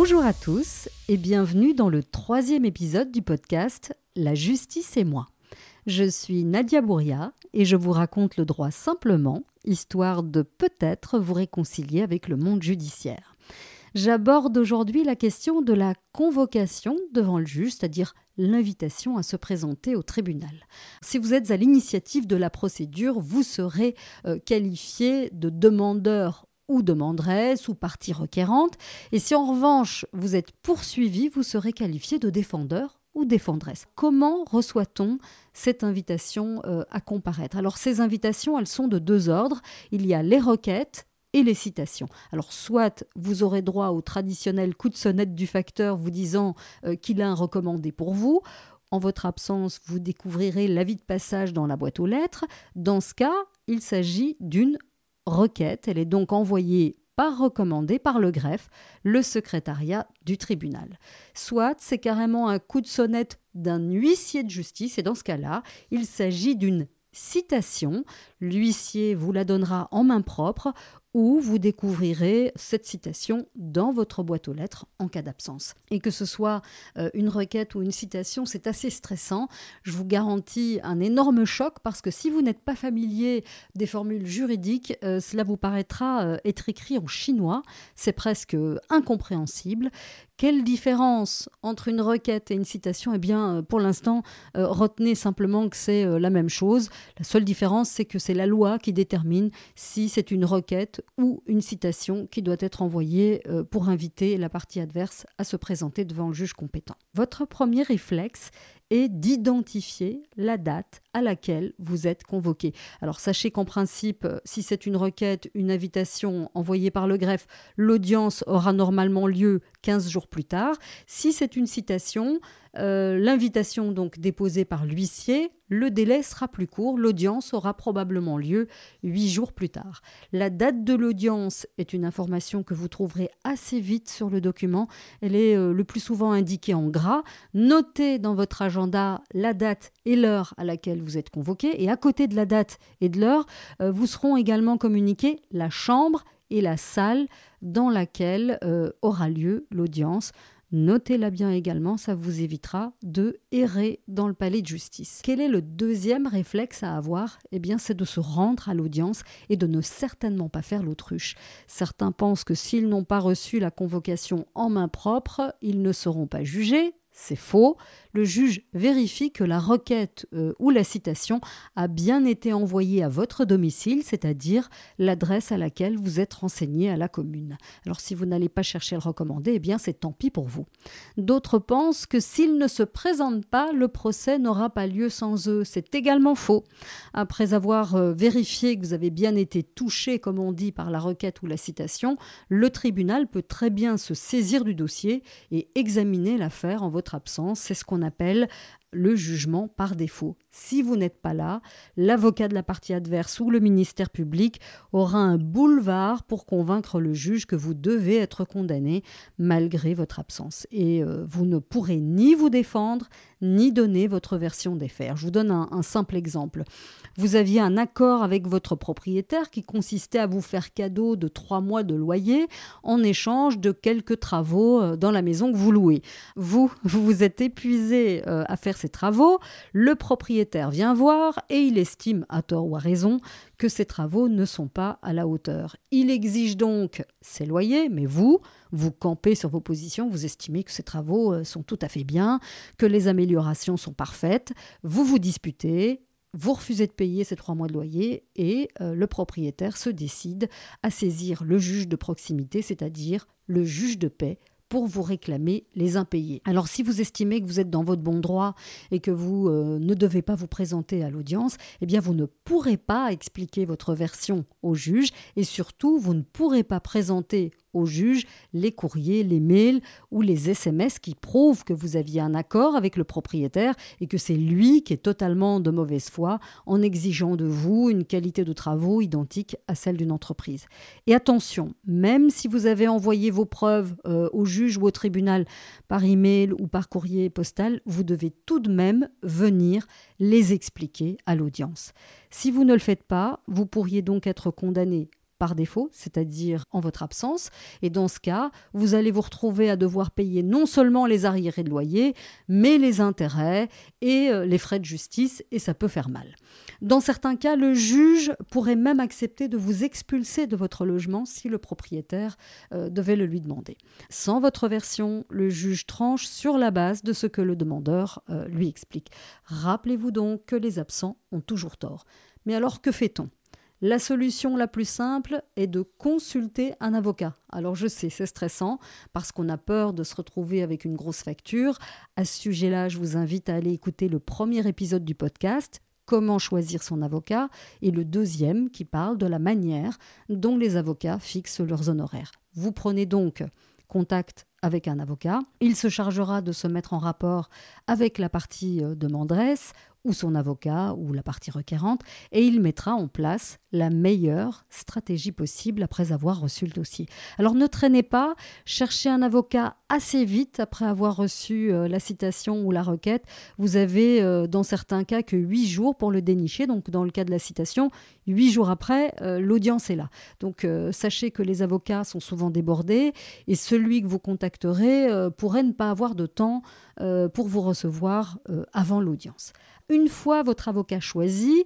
Bonjour à tous et bienvenue dans le troisième épisode du podcast La justice et moi. Je suis Nadia Bouria et je vous raconte le droit simplement, histoire de peut-être vous réconcilier avec le monde judiciaire. J'aborde aujourd'hui la question de la convocation devant le juge, c'est-à-dire l'invitation à se présenter au tribunal. Si vous êtes à l'initiative de la procédure, vous serez euh, qualifié de demandeur ou demanderesse ou partie requérante. Et si en revanche vous êtes poursuivi, vous serez qualifié de défendeur ou défendresse. Comment reçoit-on cette invitation euh, à comparaître? Alors ces invitations, elles sont de deux ordres. Il y a les requêtes et les citations. Alors soit vous aurez droit au traditionnel coup de sonnette du facteur vous disant euh, qu'il a un recommandé pour vous, en votre absence, vous découvrirez l'avis de passage dans la boîte aux lettres. Dans ce cas, il s'agit d'une requête. Elle est donc envoyée par recommandé par le greffe, le secrétariat du tribunal. Soit c'est carrément un coup de sonnette d'un huissier de justice, et dans ce cas-là, il s'agit d'une citation. L'huissier vous la donnera en main propre ou vous découvrirez cette citation dans votre boîte aux lettres en cas d'absence. Et que ce soit euh, une requête ou une citation, c'est assez stressant. Je vous garantis un énorme choc parce que si vous n'êtes pas familier des formules juridiques, euh, cela vous paraîtra euh, être écrit en chinois. C'est presque incompréhensible. Quelle différence entre une requête et une citation? Eh bien, pour l'instant, retenez simplement que c'est la même chose. La seule différence, c'est que c'est la loi qui détermine si c'est une requête ou une citation qui doit être envoyée euh, pour inviter la partie adverse à se présenter devant le juge compétent. Votre premier réflexe est d'identifier la date à laquelle vous êtes convoqué. Alors sachez qu'en principe, euh, si c'est une requête, une invitation envoyée par le greffe, l'audience aura normalement lieu 15 jours plus tard. Si c'est une citation, euh, l'invitation donc déposée par l'huissier, le délai sera plus court, l'audience aura probablement lieu huit jours plus tard. La date de l'audience est une information que vous trouverez assez vite sur le document. Elle est euh, le plus souvent indiquée en gras. Notez dans votre agenda la date et l'heure à laquelle vous êtes convoqué et à côté de la date et de l'heure, euh, vous seront également communiqués la chambre et la salle dans laquelle aura lieu l'audience. Notez-la bien également, ça vous évitera de errer dans le palais de justice. Quel est le deuxième réflexe à avoir? Eh bien, c'est de se rendre à l'audience et de ne certainement pas faire l'autruche. Certains pensent que s'ils n'ont pas reçu la convocation en main propre, ils ne seront pas jugés, c'est faux. Le juge vérifie que la requête euh, ou la citation a bien été envoyée à votre domicile, c'est-à-dire l'adresse à laquelle vous êtes renseigné à la commune. Alors si vous n'allez pas chercher le recommandé, eh bien c'est tant pis pour vous. D'autres pensent que s'ils ne se présentent pas, le procès n'aura pas lieu sans eux. C'est également faux. Après avoir euh, vérifié que vous avez bien été touché, comme on dit, par la requête ou la citation, le tribunal peut très bien se saisir du dossier et examiner l'affaire en votre absence. C'est ce qu'on appelle le jugement par défaut. Si vous n'êtes pas là, l'avocat de la partie adverse ou le ministère public aura un boulevard pour convaincre le juge que vous devez être condamné malgré votre absence. Et euh, vous ne pourrez ni vous défendre, ni donner votre version des faits. Je vous donne un, simple exemple. Vous aviez un accord avec votre propriétaire qui consistait à vous faire cadeau de trois mois de loyer en échange de quelques travaux euh, dans la maison que vous louez. Vous, vous vous êtes épuisé euh, à faire ces travaux, le propriétaire vient voir et il estime, à tort ou à raison, que ces travaux ne sont pas à la hauteur. Il exige donc ses loyers, mais vous, vous campez sur vos positions, vous estimez que ces travaux euh, sont tout à fait bien, que les améliorations sont parfaites, vous vous disputez, vous refusez de payer ces trois mois de loyer et euh, le propriétaire se décide à saisir le juge de proximité, c'est-à-dire le juge de paix, pour vous réclamer les impayés. Alors si vous estimez que vous êtes dans votre bon droit et que vous euh, ne devez pas vous présenter à l'audience, eh bien vous ne pourrez pas expliquer votre version au juge et surtout vous ne pourrez pas présenter au juge les courriers, les mails ou les SMS qui prouvent que vous aviez un accord avec le propriétaire et que c'est lui qui est totalement de mauvaise foi en exigeant de vous une qualité de travaux identique à celle d'une entreprise. Et attention, même si vous avez envoyé vos preuves euh, au juge ou au tribunal par email ou par courrier postal, vous devez tout de même venir les expliquer à l'audience. Si vous ne le faites pas, vous pourriez donc être condamné par défaut, c'est-à-dire en votre absence. Et dans ce cas, vous allez vous retrouver à devoir payer non seulement les arriérés de loyer, mais les intérêts et euh, les frais de justice, et ça peut faire mal. Dans certains cas, le juge pourrait même accepter de vous expulser de votre logement si le propriétaire euh, devait le lui demander. Sans votre version, le juge tranche sur la base de ce que le demandeur euh, lui explique. Rappelez-vous donc que les absents ont toujours tort. Mais alors que fait-on? La solution la plus simple est de consulter un avocat. Alors je sais, c'est stressant parce qu'on a peur de se retrouver avec une grosse facture. À ce sujet-là, je vous invite à aller écouter le premier épisode du podcast, Comment choisir son avocat, et le deuxième qui parle de la manière dont les avocats fixent leurs honoraires. Vous prenez donc contact avec un avocat. Il se chargera de se mettre en rapport avec la partie euh, demanderesse ou son avocat ou la partie requérante et il mettra en place la meilleure stratégie possible après avoir reçu le dossier. Alors ne traînez pas, cherchez un avocat assez vite après avoir reçu euh, la citation ou la requête. Vous avez euh, dans certains cas que huit jours pour le dénicher, donc dans le cas de la citation, huit jours après, l'audience est là. Donc sachez que les avocats sont souvent débordés et celui que vous contacterez pourrait ne pas avoir de temps pour vous recevoir avant l'audience. Une fois votre avocat choisi,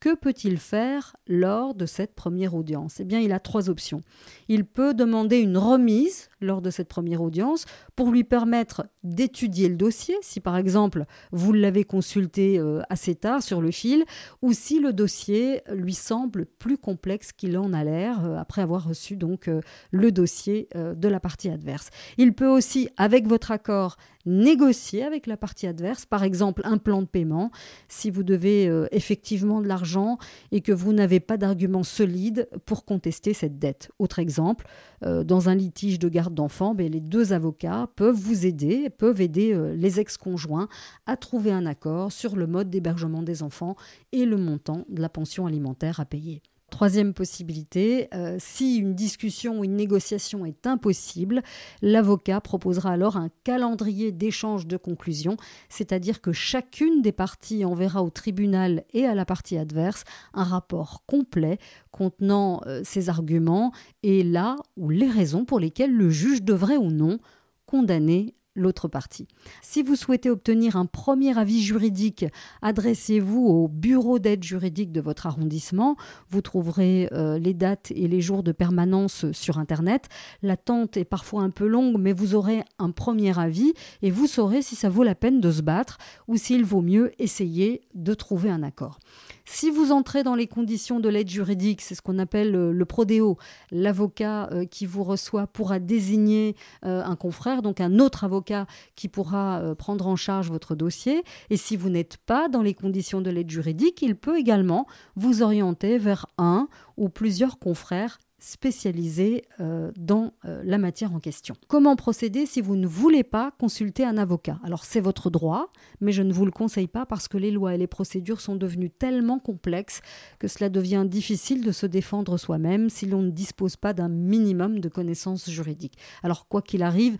que peut-il faire lors de cette première audience? Eh bien, il a trois options. Il peut demander une remise lors de cette première audience pour lui permettre d'étudier le dossier, si par exemple vous l'avez consulté euh, assez tard sur le fil, ou si le dossier lui semble plus complexe qu'il en a l'air euh, après avoir reçu donc euh, le dossier de la partie adverse. Il peut aussi, avec votre accord, négocier avec la partie adverse, par exemple un plan de paiement, si vous devez effectivement de l'argent et que vous n'avez pas d'argument solide pour contester cette dette. Autre exemple, dans un litige de garde d'enfants, ben, les deux avocats peuvent vous aider, peuvent aider euh, les ex-conjoints à trouver un accord sur le mode d'hébergement des enfants et le montant de la pension alimentaire à payer. Troisième possibilité, euh, si une discussion ou une négociation est impossible, l'avocat proposera alors un calendrier d'échange de conclusions, c'est-à-dire que chacune des parties enverra au tribunal et à la partie adverse un rapport complet contenant euh, ses arguments et là ou les raisons pour lesquelles le juge devrait ou non condamner l'autre partie. Si vous souhaitez obtenir un premier avis juridique, adressez-vous au bureau d'aide juridique de votre arrondissement. Vous trouverez euh, les dates et les jours de permanence sur Internet. L'attente est parfois un peu longue, mais vous aurez un premier avis et vous saurez si ça vaut la peine de se battre ou s'il vaut mieux essayer de trouver un accord. Si vous entrez dans les conditions de l'aide juridique, c'est ce qu'on appelle euh, le prodéo, l'avocat euh, qui vous reçoit pourra désigner un confrère, donc un autre avocat qui pourra euh, prendre en charge votre dossier. Et si vous n'êtes pas dans les conditions de l'aide juridique, il peut également vous orienter vers un ou plusieurs confrères spécialisés euh, dans euh, la matière en question. Comment procéder si vous ne voulez pas consulter un avocat? Alors c'est votre droit, mais je ne vous le conseille pas parce que les lois et les procédures sont devenues tellement complexes que cela devient difficile de se défendre soi-même si l'on ne dispose pas d'un minimum de connaissances juridiques. Alors quoi qu'il arrive,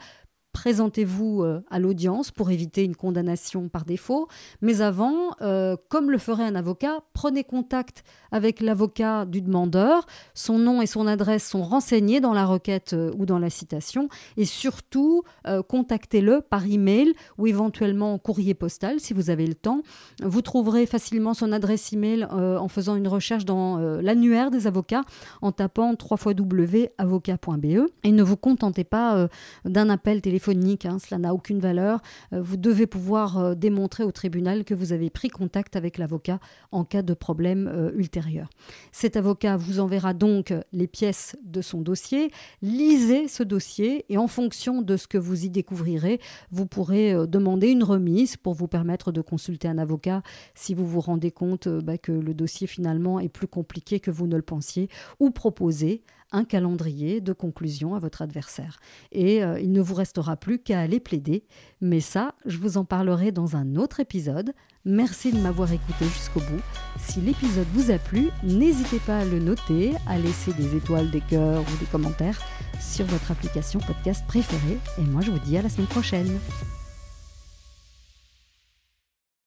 présentez-vous euh, à l'audience pour éviter une condamnation par défaut. Mais avant, euh, comme le ferait un avocat, prenez contact avec l'avocat du demandeur. Son nom et son adresse sont renseignés dans la requête euh, ou dans la citation. Et surtout, contactez-le par email ou éventuellement en courrier postal si vous avez le temps. Vous trouverez facilement son adresse email en faisant une recherche dans l'annuaire des avocats en tapant www.avocat.be. Et ne vous contentez pas d'un appel téléphonique Hein, cela n'a aucune valeur. Euh, vous devez pouvoir euh, démontrer au tribunal que vous avez pris contact avec l'avocat en cas de problème euh, ultérieur. Cet avocat vous enverra donc les pièces de son dossier. Lisez ce dossier et en fonction de ce que vous y découvrirez, vous pourrez demander une remise pour vous permettre de consulter un avocat si vous vous rendez compte bah, que le dossier finalement est plus compliqué que vous ne le pensiez ou proposer un calendrier de conclusion à votre adversaire. Et euh, il ne vous restera plus qu'à aller plaider. Mais ça, je vous en parlerai dans un autre épisode. Merci de m'avoir écouté jusqu'au bout. Si l'épisode vous a plu, n'hésitez pas à le noter, à laisser des étoiles, des cœurs ou des commentaires sur votre application podcast préférée. Et moi, je vous dis à la semaine prochaine.